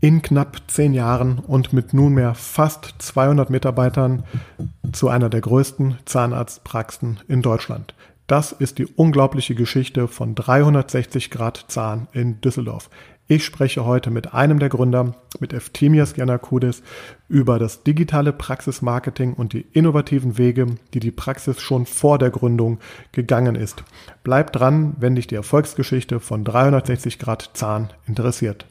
in knapp zehn Jahren und mit nunmehr fast 200 Mitarbeitern zu einer der größten Zahnarztpraxen in Deutschland. Das ist die unglaubliche Geschichte von 360 Grad Zahn in Düsseldorf. Ich spreche heute mit einem der Gründer, mit Eftimias Giannakoulis, über das digitale Praxismarketing und die innovativen Wege, die die Praxis schon vor der Gründung gegangen ist. Bleib dran, wenn dich die Erfolgsgeschichte von 360 Grad Zahn interessiert.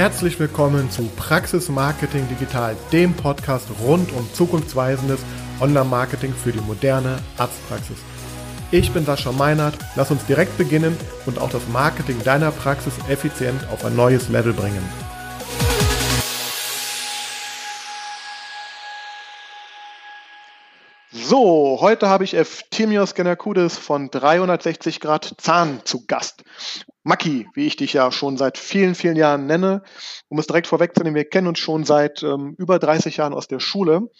Herzlich willkommen zu Praxis Marketing Digital, dem Podcast rund um zukunftsweisendes Online-Marketing für die moderne Arztpraxis. Ich bin Sascha Meinert, lass uns direkt beginnen und auch das Marketing deiner Praxis effizient auf ein neues Level bringen. So, heute habe ich Eftimios Genakoudes von 360 Grad Zahn zu Gast. Maki, wie ich dich ja schon seit vielen, vielen Jahren nenne, um es direkt vorwegzunehmen, wir kennen uns schon seit ähm, über 30 Jahren aus der Schule,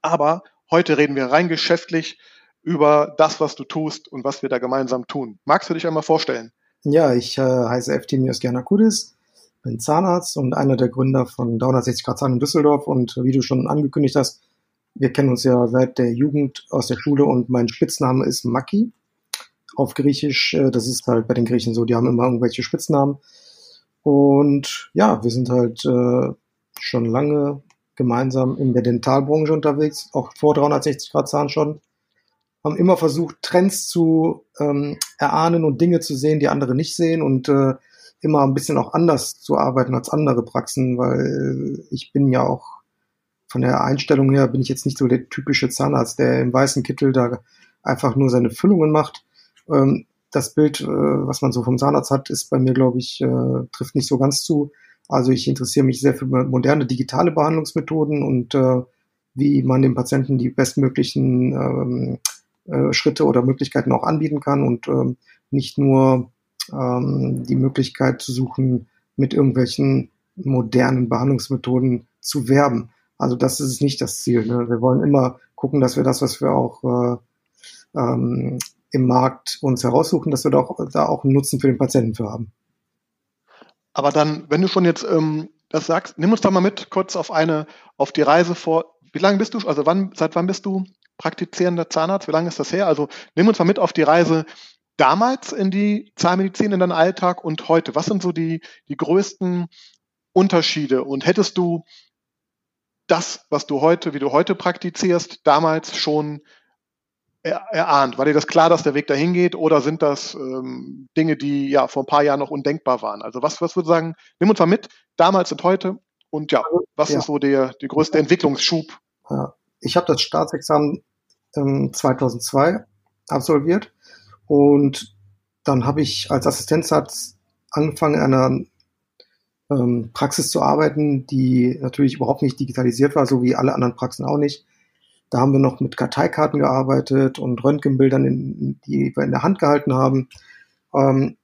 aber heute reden wir rein geschäftlich über das, was du tust und was wir da gemeinsam tun. Magst du dich einmal vorstellen? Ja, ich äh, heiße Eftimios Giannakoudes, bin Zahnarzt und einer der Gründer von 360 Grad Zahn in Düsseldorf und wie du schon angekündigt hast, wir kennen uns ja seit der Jugend aus der Schule und mein Spitzname ist Maki. Auf Griechisch, äh, das ist halt bei den Griechen so, die haben immer irgendwelche Spitznamen. Und ja, wir sind halt äh, schon lange gemeinsam in der Dentalbranche unterwegs, auch vor 360 Grad Zahn schon. Haben immer versucht, Trends zu ähm, erahnen und Dinge zu sehen, die andere nicht sehen und äh, immer ein bisschen auch anders zu arbeiten als andere Praxen, weil ich bin ja auch von der Einstellung her bin ich jetzt nicht so der typische Zahnarzt, der im weißen Kittel da einfach nur seine Füllungen macht. Ähm, das Bild, äh, was man so vom Zahnarzt hat, ist bei mir, glaube ich, äh, trifft nicht so ganz zu. Also ich interessiere mich sehr für moderne digitale Behandlungsmethoden und äh, wie man dem Patienten die bestmöglichen ähm, äh, Schritte oder Möglichkeiten auch anbieten kann und ähm, nicht nur ähm, die Möglichkeit zu suchen, mit irgendwelchen modernen Behandlungsmethoden zu werben. Also das ist nicht das Ziel. Ne? Wir wollen immer gucken, dass wir das, was wir auch äh, ähm, im Markt uns heraussuchen, dass wir da auch, da auch einen Nutzen für den Patienten für haben. Aber dann, wenn du schon jetzt ähm, das sagst, nimm uns doch mal mit kurz auf eine, auf die Reise vor. Wie lange bist du, also wann, seit wann bist du praktizierender Zahnarzt? Wie lange ist das her? Also nimm uns mal mit auf die Reise damals in die Zahnmedizin, in deinen Alltag und heute. Was sind so die, die größten Unterschiede? Und hättest du das, was du heute, wie du heute praktizierst, damals schon erahnt? War dir das klar, dass der Weg dahin geht oder sind das ähm, Dinge, die ja vor ein paar Jahren noch undenkbar waren? Also was, was würde du sagen, nimm uns mal mit, damals und heute und ja, was ja. ist so der, der größte Entwicklungsschub? Ich habe das Staatsexamen ähm, 2002 absolviert und dann habe ich als Assistenzarzt angefangen, in einer ähm, Praxis zu arbeiten, die natürlich überhaupt nicht digitalisiert war, so wie alle anderen Praxen auch nicht. Da haben wir noch mit Karteikarten gearbeitet und Röntgenbildern, in, die wir in der Hand gehalten haben. Ähm,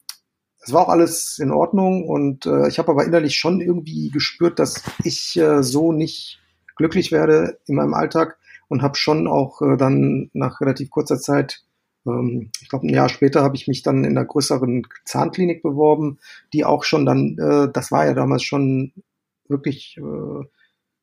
es war auch alles in Ordnung und äh, ich habe aber innerlich schon irgendwie gespürt, dass ich äh, so nicht glücklich werde in meinem Alltag und habe schon auch äh, dann nach relativ kurzer Zeit ähm, ich glaube, ein Jahr später habe ich mich dann in einer größeren Zahnklinik beworben, die auch schon dann, äh, das war ja damals schon wirklich äh,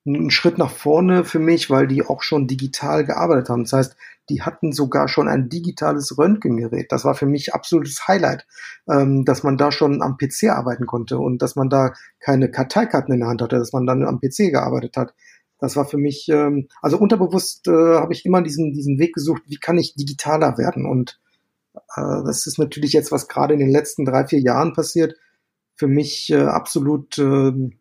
ein Schritt nach vorne für mich, weil die auch schon digital gearbeitet haben. Das heißt, die hatten sogar schon ein digitales Röntgengerät. Das war für mich absolutes Highlight, ähm, dass man da schon am PC arbeiten konnte und dass man da keine Karteikarten in der Hand hatte, dass man dann am PC gearbeitet hat. Das war für mich, ähm, also unterbewusst äh, habe ich immer diesen, diesen Weg gesucht, wie kann ich digitaler werden? Und äh, das ist natürlich jetzt, was gerade in den letzten drei, vier Jahren passiert, für mich äh, absolut äh, zu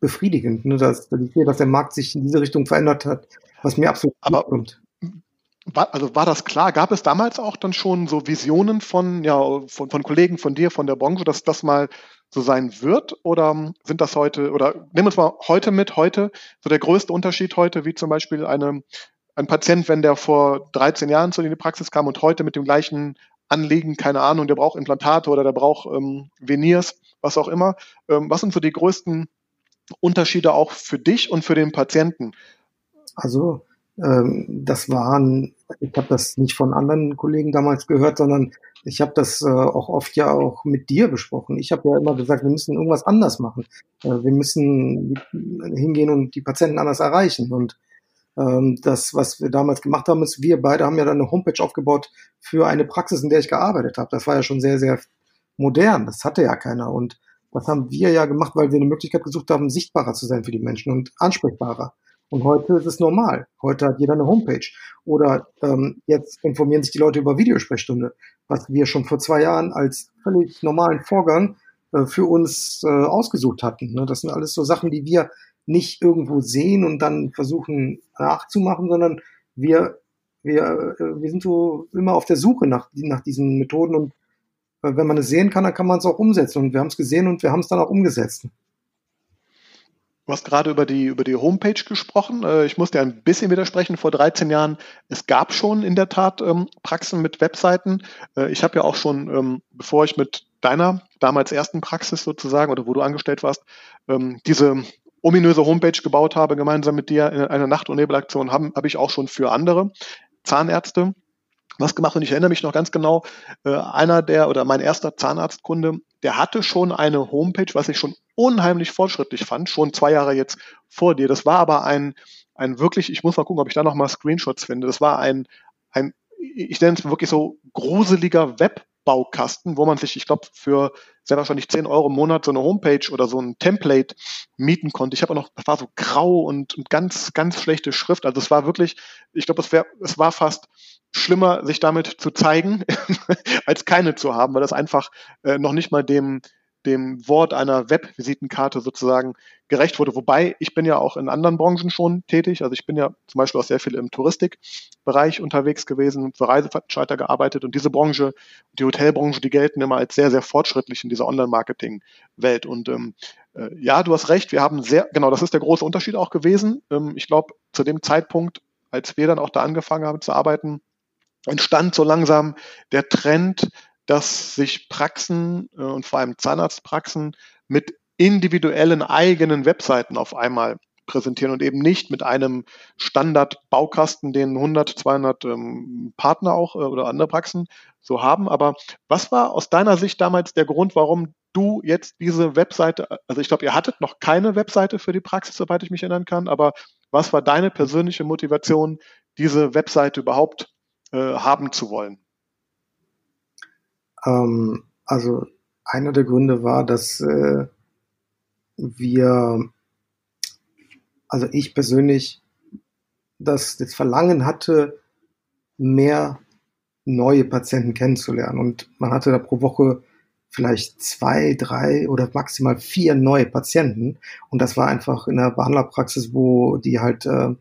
befriedigend, ne? dass, dass, ich sehe, dass der Markt sich in diese Richtung verändert hat, was mir absolut Aber kommt. War, also war das klar? Gab es damals auch dann schon so Visionen von, ja, von, von Kollegen von dir, von der Branche, dass das mal so sein wird? Oder sind das heute, oder nehmen wir uns mal heute mit, heute, so der größte Unterschied heute, wie zum Beispiel eine, ein Patient, wenn der vor 13 Jahren zu in die Praxis kam und heute mit dem gleichen Anliegen, keine Ahnung, der braucht Implantate oder der braucht ähm, Veneers, was auch immer. Ähm, was sind so die größten Unterschiede auch für dich und für den Patienten? Also ähm, das waren, ich habe das nicht von anderen Kollegen damals gehört, sondern ich habe das äh, auch oft ja auch mit dir besprochen. Ich habe ja immer gesagt, wir müssen irgendwas anders machen. Äh, wir müssen hingehen und die Patienten anders erreichen. Und ähm, das, was wir damals gemacht haben, ist, wir beide haben ja dann eine Homepage aufgebaut für eine Praxis, in der ich gearbeitet habe. Das war ja schon sehr, sehr modern. Das hatte ja keiner. Und das haben wir ja gemacht, weil wir eine Möglichkeit gesucht haben, sichtbarer zu sein für die Menschen und ansprechbarer. Und heute ist es normal. Heute hat jeder eine Homepage. Oder ähm, jetzt informieren sich die Leute über Videosprechstunde, was wir schon vor zwei Jahren als völlig normalen Vorgang äh, für uns äh, ausgesucht hatten. Ne? Das sind alles so Sachen, die wir nicht irgendwo sehen und dann versuchen nachzumachen, sondern wir, wir, äh, wir sind so immer auf der Suche nach, nach diesen Methoden und äh, wenn man es sehen kann, dann kann man es auch umsetzen. Und wir haben es gesehen und wir haben es dann auch umgesetzt. Du hast gerade über die, über die Homepage gesprochen. Äh, ich muss dir ein bisschen widersprechen. Vor 13 Jahren, es gab schon in der Tat ähm, Praxen mit Webseiten. Äh, ich habe ja auch schon, ähm, bevor ich mit deiner damals ersten Praxis sozusagen oder wo du angestellt warst, ähm, diese ominöse Homepage gebaut habe, gemeinsam mit dir in einer Nacht- und Nebelaktion, habe hab ich auch schon für andere Zahnärzte was gemacht und ich erinnere mich noch ganz genau, äh, einer der oder mein erster Zahnarztkunde, der hatte schon eine Homepage, was ich schon unheimlich fortschrittlich fand, schon zwei Jahre jetzt vor dir. Das war aber ein, ein wirklich, ich muss mal gucken, ob ich da noch mal Screenshots finde. Das war ein, ein ich nenne es wirklich so gruseliger Webbaukasten, wo man sich, ich glaube, für sehr wahrscheinlich 10 Euro im Monat so eine Homepage oder so ein Template mieten konnte. Ich habe auch noch, das war so grau und, und ganz, ganz schlechte Schrift. Also es war wirklich, ich glaube, es, es war fast schlimmer, sich damit zu zeigen, als keine zu haben, weil das einfach äh, noch nicht mal dem, dem Wort einer Webvisitenkarte sozusagen gerecht wurde. Wobei ich bin ja auch in anderen Branchen schon tätig. Also ich bin ja zum Beispiel auch sehr viel im Touristikbereich unterwegs gewesen, für Reiseveranstalter gearbeitet und diese Branche, die Hotelbranche, die gelten immer als sehr, sehr fortschrittlich in dieser Online-Marketing-Welt. Und ähm, äh, ja, du hast recht, wir haben sehr, genau, das ist der große Unterschied auch gewesen. Ähm, ich glaube, zu dem Zeitpunkt, als wir dann auch da angefangen haben zu arbeiten, entstand so langsam der Trend, dass sich Praxen äh, und vor allem Zahnarztpraxen mit individuellen eigenen Webseiten auf einmal präsentieren und eben nicht mit einem Standard-Baukasten, den 100, 200 ähm, Partner auch äh, oder andere Praxen so haben. Aber was war aus deiner Sicht damals der Grund, warum du jetzt diese Webseite, also ich glaube, ihr hattet noch keine Webseite für die Praxis, soweit ich mich erinnern kann, aber was war deine persönliche Motivation, diese Webseite überhaupt äh, haben zu wollen? Ähm, also einer der Gründe war, dass äh, wir, also ich persönlich, das, das Verlangen hatte, mehr neue Patienten kennenzulernen. Und man hatte da pro Woche vielleicht zwei, drei oder maximal vier neue Patienten. Und das war einfach in der Behandlerpraxis, wo die halt äh,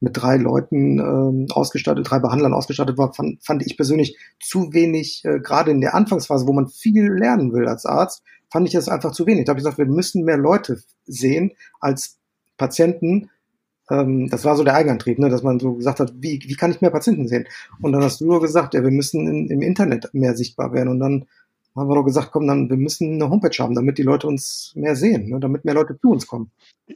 mit drei Leuten ähm, ausgestattet, drei Behandlern ausgestattet war, fand, fand ich persönlich zu wenig, äh, gerade in der Anfangsphase, wo man viel lernen will als Arzt, fand ich das einfach zu wenig. Da habe ich gesagt, wir müssen mehr Leute sehen als Patienten. Ähm, das war so der Eigenantrieb, ne, dass man so gesagt hat, wie, wie kann ich mehr Patienten sehen? Und dann hast du nur gesagt, ja, wir müssen in, im Internet mehr sichtbar werden. Und dann haben wir doch gesagt, komm, dann, wir müssen eine Homepage haben, damit die Leute uns mehr sehen, ne, damit mehr Leute zu uns kommen.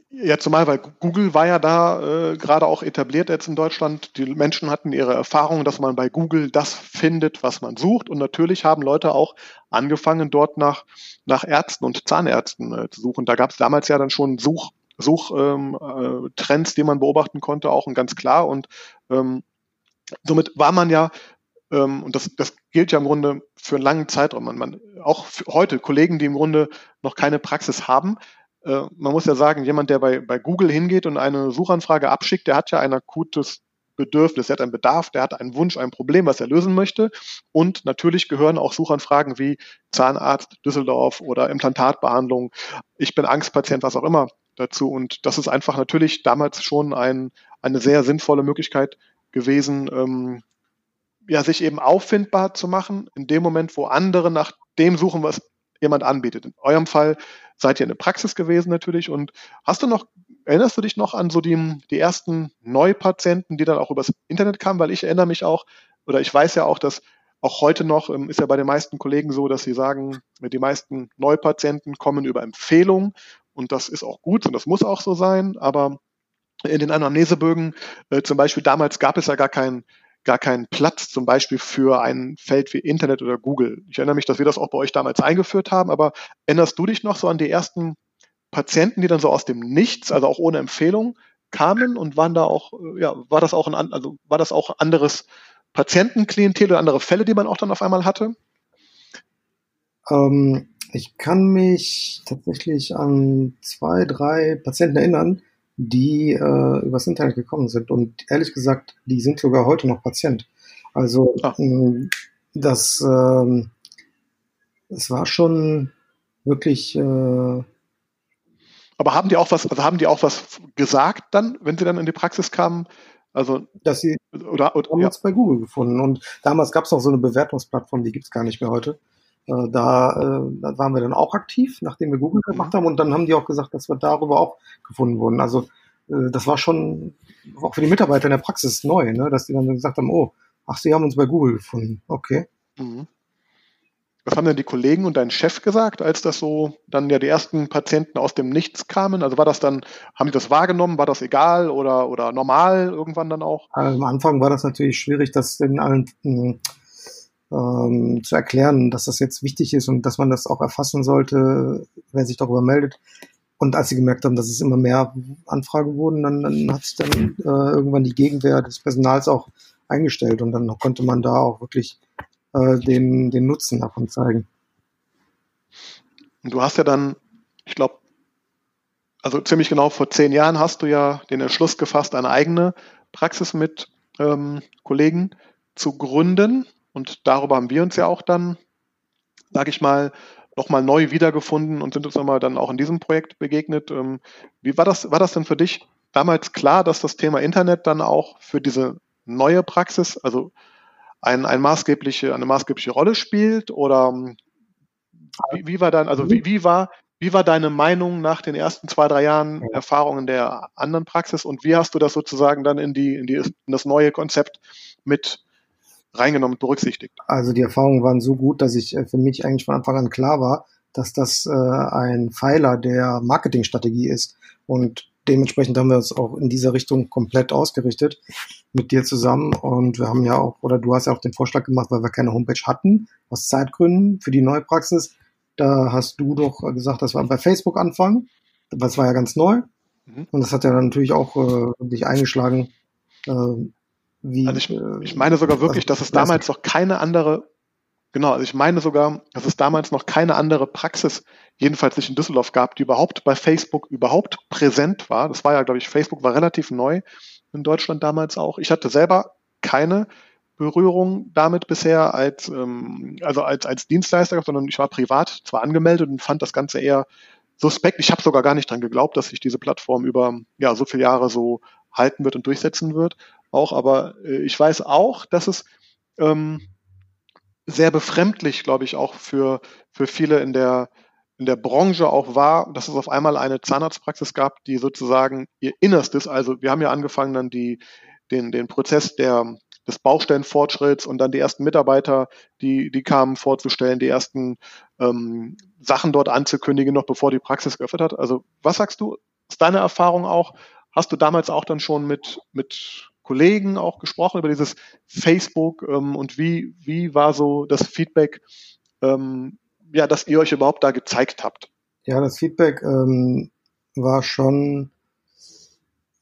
Ja, zumal, weil Google war ja da äh, gerade auch etabliert jetzt in Deutschland. Die Menschen hatten ihre Erfahrungen, dass man bei Google das findet, was man sucht. Und natürlich haben Leute auch angefangen, dort nach, nach Ärzten und Zahnärzten äh, zu suchen. Da gab es damals ja dann schon Such, Suchtrends, ähm, äh, die man beobachten konnte, auch und ganz klar. Und ähm, somit war man ja und das, das gilt ja im Grunde für einen langen Zeitraum. Man, man, auch heute Kollegen, die im Grunde noch keine Praxis haben, äh, man muss ja sagen, jemand, der bei, bei Google hingeht und eine Suchanfrage abschickt, der hat ja ein akutes Bedürfnis, der hat einen Bedarf, der hat einen Wunsch, ein Problem, was er lösen möchte. Und natürlich gehören auch Suchanfragen wie Zahnarzt Düsseldorf oder Implantatbehandlung, ich bin Angstpatient, was auch immer dazu. Und das ist einfach natürlich damals schon ein, eine sehr sinnvolle Möglichkeit gewesen, ähm, ja, sich eben auffindbar zu machen, in dem Moment, wo andere nach dem suchen, was jemand anbietet. In eurem Fall seid ihr in der Praxis gewesen natürlich und hast du noch, erinnerst du dich noch an so die, die ersten Neupatienten, die dann auch übers Internet kamen? Weil ich erinnere mich auch, oder ich weiß ja auch, dass auch heute noch ähm, ist ja bei den meisten Kollegen so, dass sie sagen, die meisten Neupatienten kommen über Empfehlungen und das ist auch gut und das muss auch so sein, aber in den Anamnesebögen äh, zum Beispiel, damals gab es ja gar keinen gar keinen Platz zum Beispiel für ein Feld wie Internet oder Google. Ich erinnere mich, dass wir das auch bei euch damals eingeführt haben, aber erinnerst du dich noch so an die ersten Patienten, die dann so aus dem Nichts, also auch ohne Empfehlung, kamen und waren da auch, äh, ja, war das auch ein, also war das auch anderes Patientenklientel oder andere Fälle, die man auch dann auf einmal hatte? Ähm, ich kann mich tatsächlich an zwei, drei Patienten erinnern, die äh, übers Internet gekommen sind. Und ehrlich gesagt, die sind sogar heute noch Patient. Also ah. das, äh, das war schon wirklich. Äh, aber haben die auch was, also haben die auch was gesagt dann, wenn sie dann in die Praxis kamen? Also dass sie oder, oder haben ja. uns bei Google gefunden. Und damals gab es noch so eine Bewertungsplattform, die gibt es gar nicht mehr heute. Äh, da, äh, da waren wir dann auch aktiv, nachdem wir Google gemacht haben. Und dann haben die auch gesagt, dass wir darüber auch gefunden wurden. Also äh, das war schon auch für die Mitarbeiter in der Praxis neu, ne? dass die dann gesagt haben, oh, ach, sie haben uns bei Google gefunden. Okay. Mhm. Was haben denn die Kollegen und dein Chef gesagt, als das so dann ja die ersten Patienten aus dem Nichts kamen? Also war das dann, haben die das wahrgenommen? War das egal oder, oder normal irgendwann dann auch? Also am Anfang war das natürlich schwierig, das den allen hm, ähm, zu erklären, dass das jetzt wichtig ist und dass man das auch erfassen sollte, wer sich darüber meldet. Und als sie gemerkt haben, dass es immer mehr Anfragen wurden, dann, dann hat sich dann äh, irgendwann die Gegenwehr des Personals auch eingestellt und dann konnte man da auch wirklich äh, den, den Nutzen davon zeigen. Du hast ja dann, ich glaube, also ziemlich genau vor zehn Jahren hast du ja den Entschluss gefasst, eine eigene Praxis mit ähm, Kollegen zu gründen. Und darüber haben wir uns ja auch dann, sage ich mal, nochmal neu wiedergefunden und sind uns nochmal dann auch in diesem Projekt begegnet. Ähm, wie war das, war das denn für dich damals klar, dass das Thema Internet dann auch für diese neue Praxis, also ein, ein maßgebliche, eine maßgebliche Rolle spielt? Oder ähm, wie, wie war dann, also wie, wie war, wie war deine Meinung nach den ersten zwei, drei Jahren Erfahrungen der anderen Praxis und wie hast du das sozusagen dann in die, in die, in das neue Konzept mit reingenommen, berücksichtigt? Also die Erfahrungen waren so gut, dass ich äh, für mich eigentlich von Anfang an klar war, dass das äh, ein Pfeiler der Marketingstrategie ist. Und dementsprechend haben wir uns auch in dieser Richtung komplett ausgerichtet mit dir zusammen. Und wir haben ja auch, oder du hast ja auch den Vorschlag gemacht, weil wir keine Homepage hatten, aus Zeitgründen für die neue Praxis. Da hast du doch gesagt, dass wir bei Facebook anfangen. Das war ja ganz neu. Mhm. Und das hat ja dann natürlich auch äh, wirklich eingeschlagen. Äh, wie, also ich, ich meine sogar wirklich, dass es damals noch keine andere, genau, also ich meine sogar, dass es damals noch keine andere Praxis, jedenfalls nicht in Düsseldorf gab, die überhaupt bei Facebook überhaupt präsent war. Das war ja, glaube ich, Facebook war relativ neu in Deutschland damals auch. Ich hatte selber keine Berührung damit bisher als, ähm, also als, als Dienstleister, sondern ich war privat zwar angemeldet und fand das Ganze eher suspekt. Ich habe sogar gar nicht dran geglaubt, dass sich diese Plattform über ja, so viele Jahre so halten wird und durchsetzen wird auch, aber äh, ich weiß auch, dass es ähm, sehr befremdlich, glaube ich, auch für, für viele in der, in der Branche auch war, dass es auf einmal eine Zahnarztpraxis gab, die sozusagen ihr Innerstes, also wir haben ja angefangen dann die, den, den Prozess der, des Baustellenfortschritts und dann die ersten Mitarbeiter, die, die kamen vorzustellen, die ersten ähm, Sachen dort anzukündigen, noch bevor die Praxis geöffnet hat. Also was sagst du, ist deine Erfahrung auch? Hast du damals auch dann schon mit, mit Kollegen auch gesprochen über dieses Facebook ähm, und wie, wie war so das Feedback, ähm, ja, dass ihr euch überhaupt da gezeigt habt? Ja, das Feedback ähm, war schon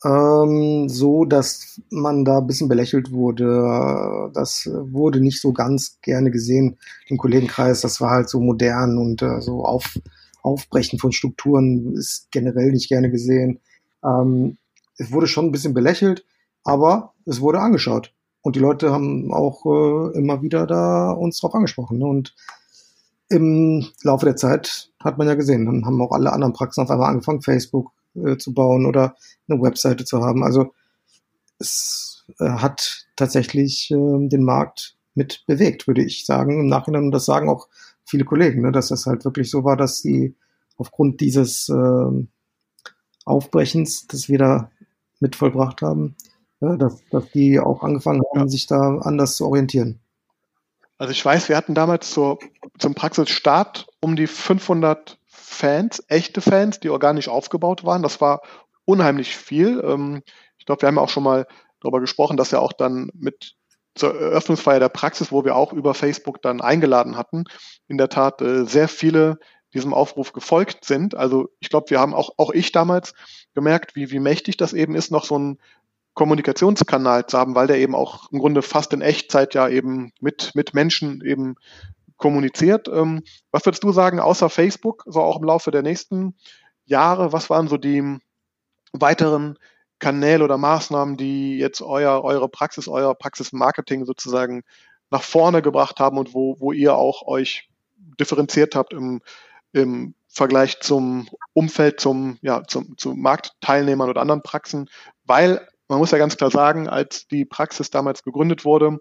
ähm, so, dass man da ein bisschen belächelt wurde. Das wurde nicht so ganz gerne gesehen im Kollegenkreis. Das war halt so modern und äh, so auf, Aufbrechen von Strukturen ist generell nicht gerne gesehen. Ähm, es wurde schon ein bisschen belächelt. Aber es wurde angeschaut. Und die Leute haben auch äh, immer wieder da uns drauf angesprochen. Ne? Und im Laufe der Zeit hat man ja gesehen, dann haben auch alle anderen Praxen auf einmal angefangen, Facebook äh, zu bauen oder eine Webseite zu haben. Also es äh, hat tatsächlich äh, den Markt mit bewegt, würde ich sagen. Im Nachhinein, und das sagen auch viele Kollegen, ne, dass das halt wirklich so war, dass sie aufgrund dieses äh, Aufbrechens, das wir da mit vollbracht haben, ja, dass, dass die auch angefangen haben, ja. sich da anders zu orientieren. Also ich weiß, wir hatten damals zur, zum Praxisstart um die 500 Fans, echte Fans, die organisch aufgebaut waren. Das war unheimlich viel. Ähm, ich glaube, wir haben auch schon mal darüber gesprochen, dass ja auch dann mit zur Eröffnungsfeier der Praxis, wo wir auch über Facebook dann eingeladen hatten, in der Tat äh, sehr viele diesem Aufruf gefolgt sind. Also ich glaube, wir haben auch, auch ich damals gemerkt, wie, wie mächtig das eben ist, noch so ein Kommunikationskanal zu haben, weil der eben auch im Grunde fast in Echtzeit ja eben mit, mit Menschen eben kommuniziert. Ähm, was würdest du sagen, außer Facebook, so auch im Laufe der nächsten Jahre, was waren so die weiteren Kanäle oder Maßnahmen, die jetzt euer, eure Praxis, euer Praxismarketing sozusagen nach vorne gebracht haben und wo, wo ihr auch euch differenziert habt im, im Vergleich zum Umfeld, zum, ja, zum, zu Marktteilnehmern oder anderen Praxen, weil man muss ja ganz klar sagen, als die Praxis damals gegründet wurde,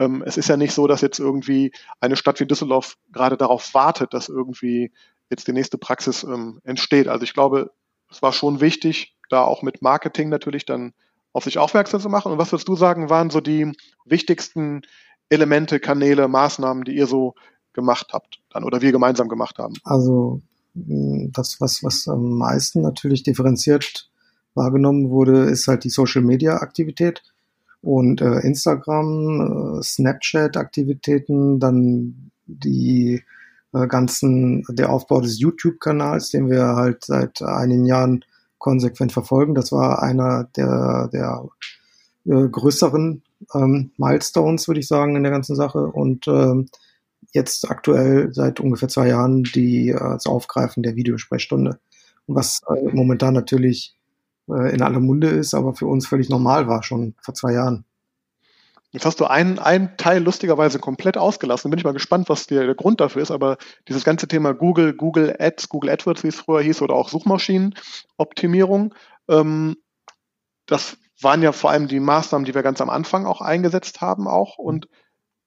ähm, es ist ja nicht so, dass jetzt irgendwie eine Stadt wie Düsseldorf gerade darauf wartet, dass irgendwie jetzt die nächste Praxis ähm, entsteht. Also ich glaube, es war schon wichtig, da auch mit Marketing natürlich dann auf sich aufmerksam zu machen. Und was würdest du sagen, waren so die wichtigsten Elemente, Kanäle, Maßnahmen, die ihr so gemacht habt dann oder wir gemeinsam gemacht haben? Also das, was, was am meisten natürlich differenziert wahrgenommen wurde, ist halt die Social-Media-Aktivität und äh, Instagram, äh, Snapchat-Aktivitäten, dann die äh, ganzen, der Aufbau des YouTube-Kanals, den wir halt seit einigen Jahren konsequent verfolgen. Das war einer der, der äh, größeren ähm, Milestones, würde ich sagen, in der ganzen Sache. Und ähm, jetzt aktuell seit ungefähr zwei Jahren die, äh, das Aufgreifen der Videosprechstunde. Was äh, momentan natürlich äh, in aller Munde ist, aber für uns völlig normal war, schon vor zwei Jahren. Jetzt hast du einen, einen Teil lustigerweise komplett ausgelassen. Bin ich mal gespannt, was der, der Grund dafür ist. Aber dieses ganze Thema Google, Google Ads, Google AdWords, wie es früher hieß, oder auch Suchmaschinenoptimierung, ähm, das waren ja vor allem die Maßnahmen, die wir ganz am Anfang auch eingesetzt haben auch. Und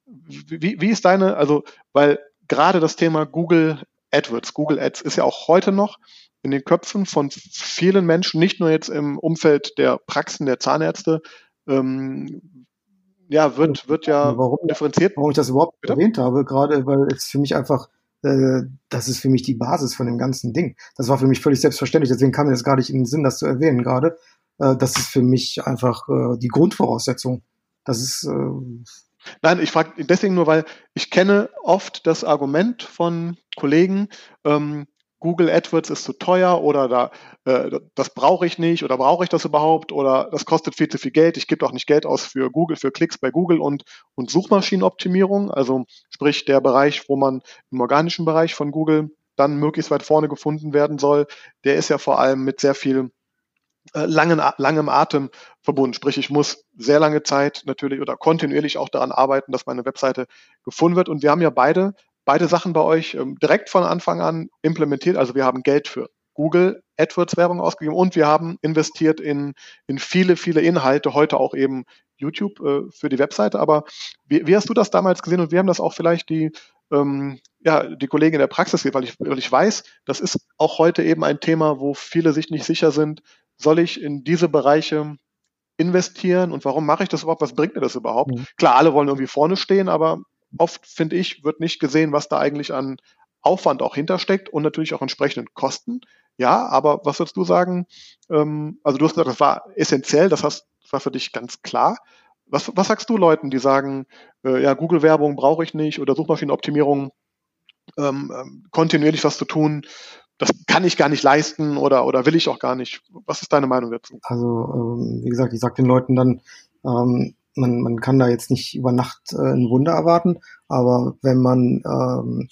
wie, wie ist deine, also, weil gerade das Thema Google AdWords, Google Ads ist ja auch heute noch in den Köpfen von vielen Menschen, nicht nur jetzt im Umfeld der Praxen der Zahnärzte, ähm, ja, wird, wird ja warum, differenziert. Warum ich das überhaupt Bitte? erwähnt habe, gerade weil es für mich einfach, äh, das ist für mich die Basis von dem ganzen Ding. Das war für mich völlig selbstverständlich, deswegen kam mir das gar nicht in den Sinn, das zu erwähnen gerade. Äh, das ist für mich einfach äh, die Grundvoraussetzung. Das ist, äh, Nein, ich frage deswegen nur, weil ich kenne oft das Argument von Kollegen, ähm, Google AdWords ist zu teuer oder da, äh, das brauche ich nicht oder brauche ich das überhaupt oder das kostet viel zu viel Geld. Ich gebe doch nicht Geld aus für Google, für Klicks bei Google und, und Suchmaschinenoptimierung, also sprich der Bereich, wo man im organischen Bereich von Google dann möglichst weit vorne gefunden werden soll, der ist ja vor allem mit sehr viel äh, langen, langem Atem verbunden. Sprich, ich muss sehr lange Zeit natürlich oder kontinuierlich auch daran arbeiten, dass meine Webseite gefunden wird. Und wir haben ja beide, beide Sachen bei euch ähm, direkt von Anfang an implementiert. Also wir haben Geld für Google AdWords Werbung ausgegeben und wir haben investiert in, in viele, viele Inhalte, heute auch eben YouTube äh, für die Webseite. Aber wie, wie hast du das damals gesehen und wie haben das auch vielleicht die, ähm, ja, die Kollegen in der Praxis gesehen? Weil ich, weil ich weiß, das ist auch heute eben ein Thema, wo viele sich nicht sicher sind, soll ich in diese Bereiche investieren und warum mache ich das überhaupt? Was bringt mir das überhaupt? Mhm. Klar, alle wollen irgendwie vorne stehen, aber oft, finde ich, wird nicht gesehen, was da eigentlich an Aufwand auch hintersteckt und natürlich auch entsprechenden Kosten. Ja, aber was würdest du sagen? Ähm, also du hast gesagt, das war essentiell, das, hast, das war für dich ganz klar. Was, was sagst du Leuten, die sagen, äh, ja, Google-Werbung brauche ich nicht oder Suchmaschinenoptimierung, ähm, ähm, kontinuierlich was zu tun, das kann ich gar nicht leisten oder, oder will ich auch gar nicht. Was ist deine Meinung dazu? Also, ähm, wie gesagt, ich sage den Leuten dann, ähm, man, man kann da jetzt nicht über Nacht äh, ein Wunder erwarten, aber wenn man ähm,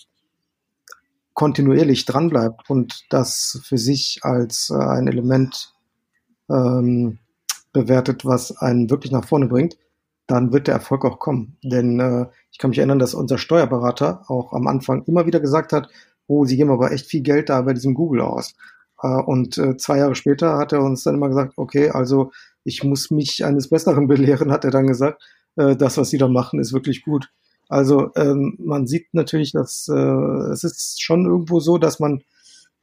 kontinuierlich dranbleibt und das für sich als äh, ein Element ähm, bewertet, was einen wirklich nach vorne bringt, dann wird der Erfolg auch kommen. Denn äh, ich kann mich erinnern, dass unser Steuerberater auch am Anfang immer wieder gesagt hat, oh, sie geben aber echt viel Geld da bei diesem Google aus. Äh, und äh, zwei Jahre später hat er uns dann immer gesagt, okay, also ich muss mich eines Besseren belehren, hat er dann gesagt. Äh, das, was sie da machen, ist wirklich gut. Also ähm, man sieht natürlich, dass äh, es ist schon irgendwo so, dass man,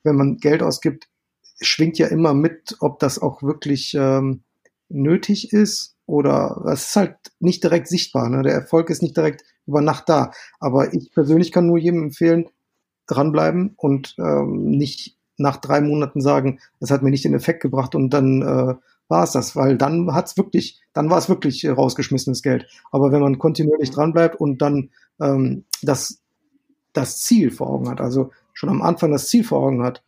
wenn man Geld ausgibt, schwingt ja immer mit, ob das auch wirklich ähm, nötig ist oder es ist halt nicht direkt sichtbar. Ne? Der Erfolg ist nicht direkt über Nacht da. Aber ich persönlich kann nur jedem empfehlen, dranbleiben und ähm, nicht nach drei Monaten sagen, es hat mir nicht den Effekt gebracht und dann äh, war es das, weil dann hat's wirklich, dann war es wirklich äh, rausgeschmissenes Geld. Aber wenn man kontinuierlich dranbleibt und dann ähm, das, das Ziel vor Augen hat, also schon am Anfang das Ziel vor Augen hat,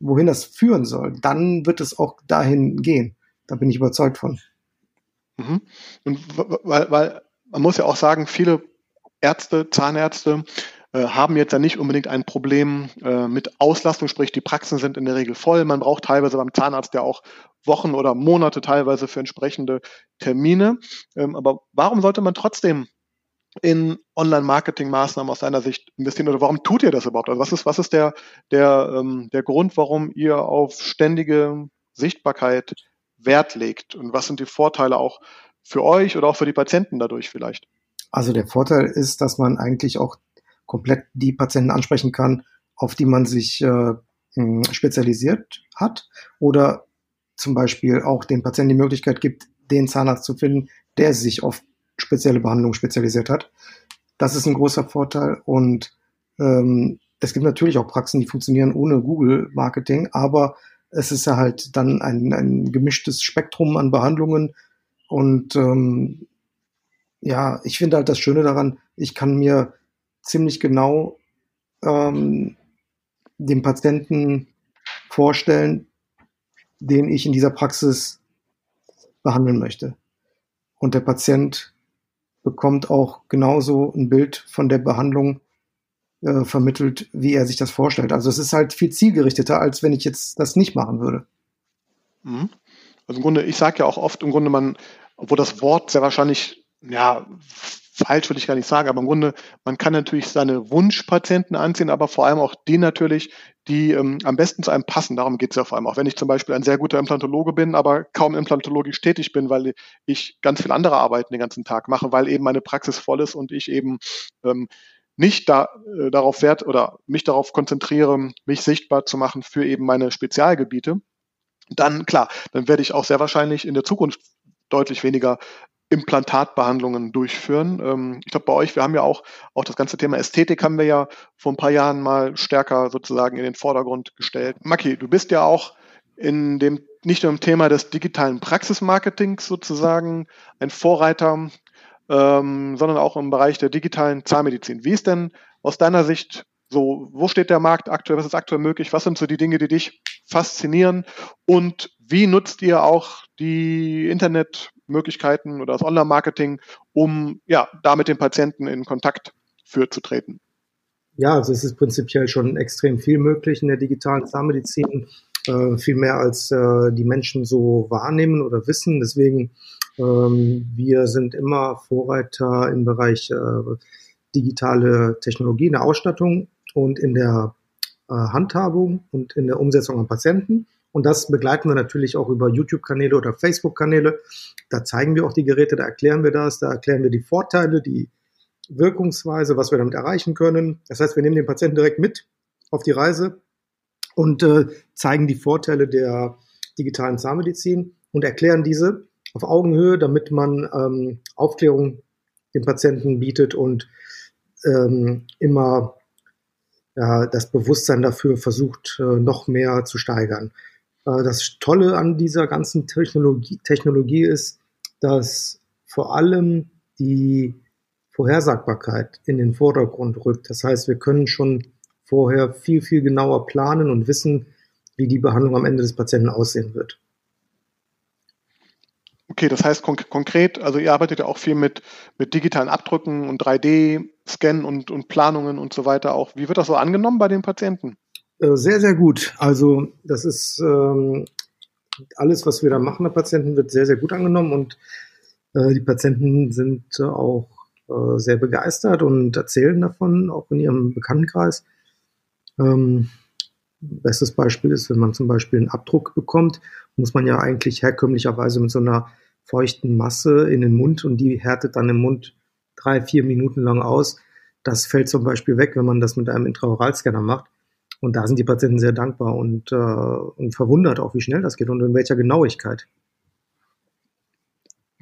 wohin das führen soll, dann wird es auch dahin gehen. Da bin ich überzeugt von. Mhm. Und weil, weil man muss ja auch sagen, viele Ärzte, Zahnärzte haben jetzt ja nicht unbedingt ein Problem äh, mit Auslastung, sprich die Praxen sind in der Regel voll. Man braucht teilweise beim Zahnarzt ja auch Wochen oder Monate teilweise für entsprechende Termine. Ähm, aber warum sollte man trotzdem in Online-Marketing-Maßnahmen aus deiner Sicht investieren oder warum tut ihr das überhaupt? Also was ist, was ist der, der, ähm, der Grund, warum ihr auf ständige Sichtbarkeit Wert legt und was sind die Vorteile auch für euch oder auch für die Patienten dadurch vielleicht? Also der Vorteil ist, dass man eigentlich auch komplett die Patienten ansprechen kann, auf die man sich äh, spezialisiert hat oder zum Beispiel auch den Patienten die Möglichkeit gibt, den Zahnarzt zu finden, der sich auf spezielle Behandlungen spezialisiert hat. Das ist ein großer Vorteil und ähm, es gibt natürlich auch Praxen, die funktionieren ohne Google-Marketing, aber es ist ja halt dann ein, ein gemischtes Spektrum an Behandlungen und ähm, ja, ich finde halt das Schöne daran, ich kann mir ziemlich genau ähm, den Patienten vorstellen, den ich in dieser Praxis behandeln möchte. Und der Patient bekommt auch genauso ein Bild von der Behandlung äh, vermittelt, wie er sich das vorstellt. Also es ist halt viel zielgerichteter, als wenn ich jetzt das nicht machen würde. Mhm. Also im Grunde, ich sage ja auch oft im Grunde, man, obwohl das Wort sehr wahrscheinlich ja, falsch würde ich gar nicht sagen, aber im Grunde, man kann natürlich seine Wunschpatienten anziehen, aber vor allem auch die natürlich, die ähm, am besten zu einem passen. Darum geht es ja vor allem auch. Wenn ich zum Beispiel ein sehr guter Implantologe bin, aber kaum implantologisch tätig bin, weil ich ganz viel andere Arbeiten den ganzen Tag mache, weil eben meine Praxis voll ist und ich eben ähm, nicht da, äh, darauf wert oder mich darauf konzentriere, mich sichtbar zu machen für eben meine Spezialgebiete, dann klar, dann werde ich auch sehr wahrscheinlich in der Zukunft deutlich weniger Implantatbehandlungen durchführen. Ähm, ich glaube, bei euch, wir haben ja auch, auch das ganze Thema Ästhetik haben wir ja vor ein paar Jahren mal stärker sozusagen in den Vordergrund gestellt. Maki, du bist ja auch in dem, nicht nur im Thema des digitalen Praxismarketings sozusagen ein Vorreiter, ähm, sondern auch im Bereich der digitalen Zahnmedizin. Wie ist denn aus deiner Sicht so, wo steht der Markt aktuell? Was ist aktuell möglich? Was sind so die Dinge, die dich faszinieren? Und wie nutzt ihr auch die Internetmöglichkeiten oder das Online-Marketing, um ja, da mit den Patienten in Kontakt für zu treten? Ja, also es ist prinzipiell schon extrem viel möglich in der digitalen Zahnmedizin, äh, viel mehr als äh, die Menschen so wahrnehmen oder wissen. Deswegen, ähm, wir sind immer Vorreiter im Bereich äh, digitale Technologie in der Ausstattung und in der äh, Handhabung und in der Umsetzung an Patienten. Und das begleiten wir natürlich auch über YouTube-Kanäle oder Facebook-Kanäle. Da zeigen wir auch die Geräte, da erklären wir das, da erklären wir die Vorteile, die Wirkungsweise, was wir damit erreichen können. Das heißt, wir nehmen den Patienten direkt mit auf die Reise und äh, zeigen die Vorteile der digitalen Zahnmedizin und erklären diese auf Augenhöhe, damit man ähm, Aufklärung den Patienten bietet und ähm, immer ja, das Bewusstsein dafür versucht, äh, noch mehr zu steigern. Äh, das Tolle an dieser ganzen Technologie, Technologie ist, dass vor allem die Vorhersagbarkeit in den Vordergrund rückt. Das heißt, wir können schon vorher viel, viel genauer planen und wissen, wie die Behandlung am Ende des Patienten aussehen wird. Okay, das heißt konk konkret, also ihr arbeitet ja auch viel mit, mit digitalen Abdrücken und 3D-Scannen und, und Planungen und so weiter auch. Wie wird das so angenommen bei den Patienten? Äh, sehr, sehr gut. Also das ist ähm, alles, was wir da machen bei Patienten, wird sehr, sehr gut angenommen und äh, die Patienten sind äh, auch äh, sehr begeistert und erzählen davon, auch in ihrem Bekanntenkreis. Ähm, bestes Beispiel ist, wenn man zum Beispiel einen Abdruck bekommt, muss man ja eigentlich herkömmlicherweise mit so einer feuchten Masse in den Mund und die härtet dann im Mund drei, vier Minuten lang aus. Das fällt zum Beispiel weg, wenn man das mit einem Intraoralscanner macht. Und da sind die Patienten sehr dankbar und, äh, und verwundert auch, wie schnell das geht und in welcher Genauigkeit.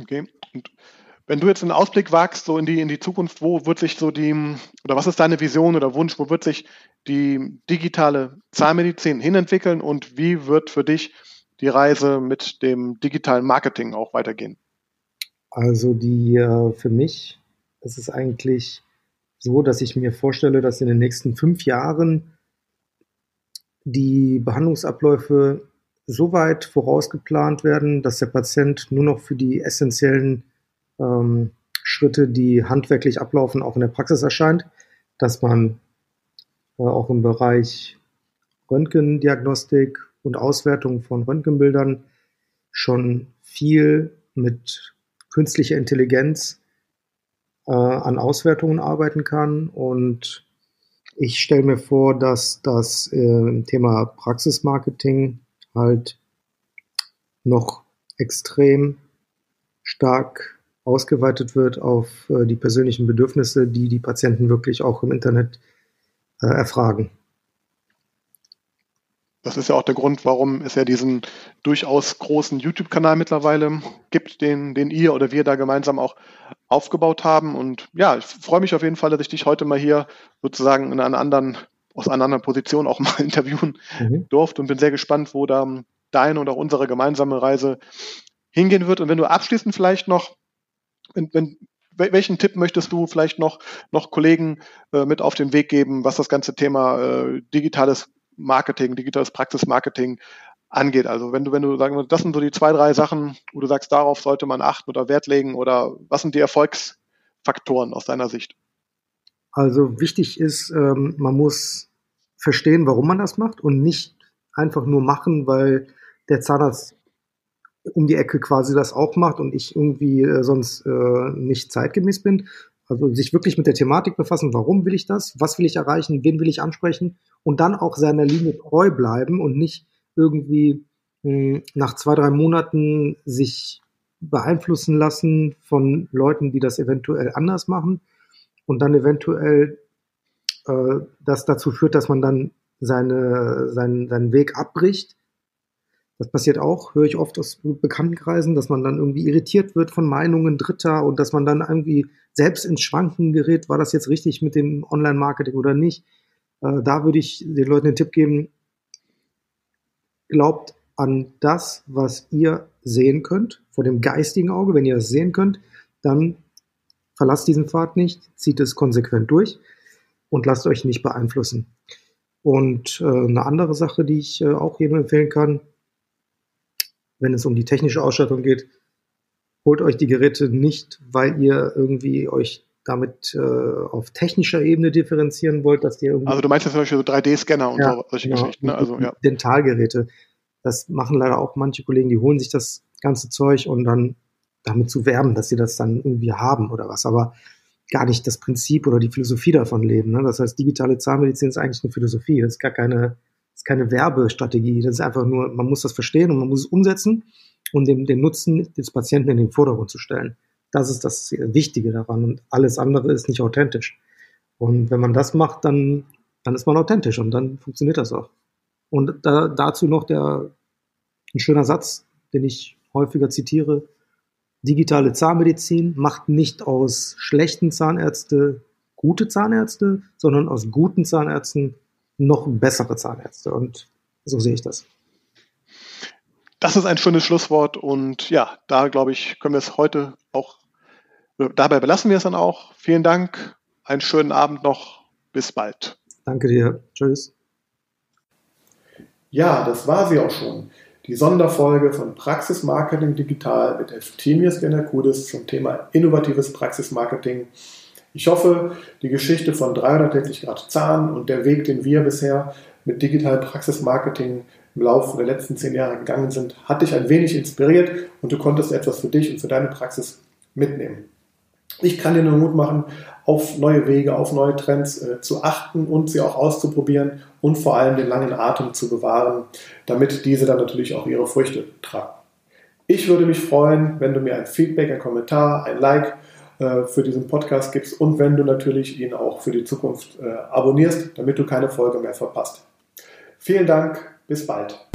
Okay. Und Wenn du jetzt einen Ausblick wagst, so in die, in die Zukunft, wo wird sich so die, oder was ist deine Vision oder Wunsch, wo wird sich die digitale Zahnmedizin hinentwickeln und wie wird für dich die Reise mit dem digitalen Marketing auch weitergehen? Also die äh, für mich ist es eigentlich so, dass ich mir vorstelle, dass in den nächsten fünf Jahren die Behandlungsabläufe so weit vorausgeplant werden, dass der Patient nur noch für die essentiellen ähm, Schritte, die handwerklich ablaufen, auch in der Praxis erscheint, dass man äh, auch im Bereich Röntgendiagnostik und Auswertung von Röntgenbildern schon viel mit künstlicher Intelligenz äh, an Auswertungen arbeiten kann. Und ich stelle mir vor, dass das äh, Thema Praxismarketing halt noch extrem stark ausgeweitet wird auf äh, die persönlichen Bedürfnisse, die die Patienten wirklich auch im Internet äh, erfragen. Das ist ja auch der Grund, warum es ja diesen durchaus großen YouTube-Kanal mittlerweile gibt, den, den ihr oder wir da gemeinsam auch aufgebaut haben. Und ja, ich freue mich auf jeden Fall, dass ich dich heute mal hier sozusagen in einer anderen, aus einer anderen Position auch mal interviewen mhm. durfte und bin sehr gespannt, wo da deine und auch unsere gemeinsame Reise hingehen wird. Und wenn du abschließend vielleicht noch, wenn, wenn, welchen Tipp möchtest du vielleicht noch, noch Kollegen äh, mit auf den Weg geben, was das ganze Thema äh, digitales Marketing, digitales Praxismarketing angeht. Also wenn du, wenn du sagen, das sind so die zwei, drei Sachen, wo du sagst, darauf sollte man achten oder Wert legen oder was sind die Erfolgsfaktoren aus deiner Sicht? Also wichtig ist, ähm, man muss verstehen, warum man das macht und nicht einfach nur machen, weil der Zahnarzt um die Ecke quasi das auch macht und ich irgendwie äh, sonst äh, nicht zeitgemäß bin, also sich wirklich mit der Thematik befassen, warum will ich das, was will ich erreichen, wen will ich ansprechen und dann auch seiner Linie treu bleiben und nicht irgendwie mh, hm, nach zwei, drei Monaten sich beeinflussen lassen von Leuten, die das eventuell anders machen und dann eventuell äh, das dazu führt, dass man dann seine, seinen, seinen Weg abbricht das passiert auch, höre ich oft aus Bekanntenkreisen, dass man dann irgendwie irritiert wird von Meinungen Dritter und dass man dann irgendwie selbst ins Schwanken gerät, war das jetzt richtig mit dem Online-Marketing oder nicht. Äh, da würde ich den Leuten den Tipp geben, glaubt an das, was ihr sehen könnt, vor dem geistigen Auge. Wenn ihr es sehen könnt, dann verlasst diesen Pfad nicht, zieht es konsequent durch und lasst euch nicht beeinflussen. Und äh, eine andere Sache, die ich äh, auch jedem empfehlen kann, wenn es um die technische Ausstattung geht, holt euch die Geräte nicht, weil ihr irgendwie euch damit äh, auf technischer Ebene differenzieren wollt, dass die irgendwie. Also du meinst jetzt zum Beispiel so 3D-Scanner und ja, so solche genau, Geschichten, ne? Also ja. Dentalgeräte. Das machen leider auch manche Kollegen, die holen sich das ganze Zeug und dann damit zu werben, dass sie das dann irgendwie haben oder was, aber gar nicht das Prinzip oder die Philosophie davon leben. Ne? Das heißt, digitale Zahnmedizin ist eigentlich eine Philosophie, das ist gar keine das ist keine Werbestrategie. Das ist einfach nur, man muss das verstehen und man muss es umsetzen und den, den Nutzen des Patienten in den Vordergrund zu stellen. Das ist das Wichtige daran und alles andere ist nicht authentisch. Und wenn man das macht, dann, dann ist man authentisch und dann funktioniert das auch. Und da, dazu noch der, ein schöner Satz, den ich häufiger zitiere. Digitale Zahnmedizin macht nicht aus schlechten Zahnärzte gute Zahnärzte, sondern aus guten Zahnärzten noch bessere Zahnärzte. Und so sehe ich das. Das ist ein schönes Schlusswort und ja, da glaube ich, können wir es heute auch, dabei belassen wir es dann auch. Vielen Dank, einen schönen Abend noch, bis bald. Danke dir, tschüss. Ja, das war sie auch schon. Die Sonderfolge von Praxismarketing Digital mit Eftimius Genakudis zum Thema innovatives Praxismarketing. Ich hoffe, die Geschichte von 360 Grad Zahn und der Weg, den wir bisher mit digitalem Praxismarketing im Laufe der letzten zehn Jahre gegangen sind, hat dich ein wenig inspiriert und du konntest etwas für dich und für deine Praxis mitnehmen. Ich kann dir nur Mut machen, auf neue Wege, auf neue Trends äh, zu achten und sie auch auszuprobieren und vor allem den langen Atem zu bewahren, damit diese dann natürlich auch ihre Früchte tragen. Ich würde mich freuen, wenn du mir ein Feedback, ein Kommentar, ein Like äh, für diesen Podcast gibst und wenn du natürlich ihn auch für die Zukunft äh, abonnierst, damit du keine Folge mehr verpasst. Vielen Dank, bis bald.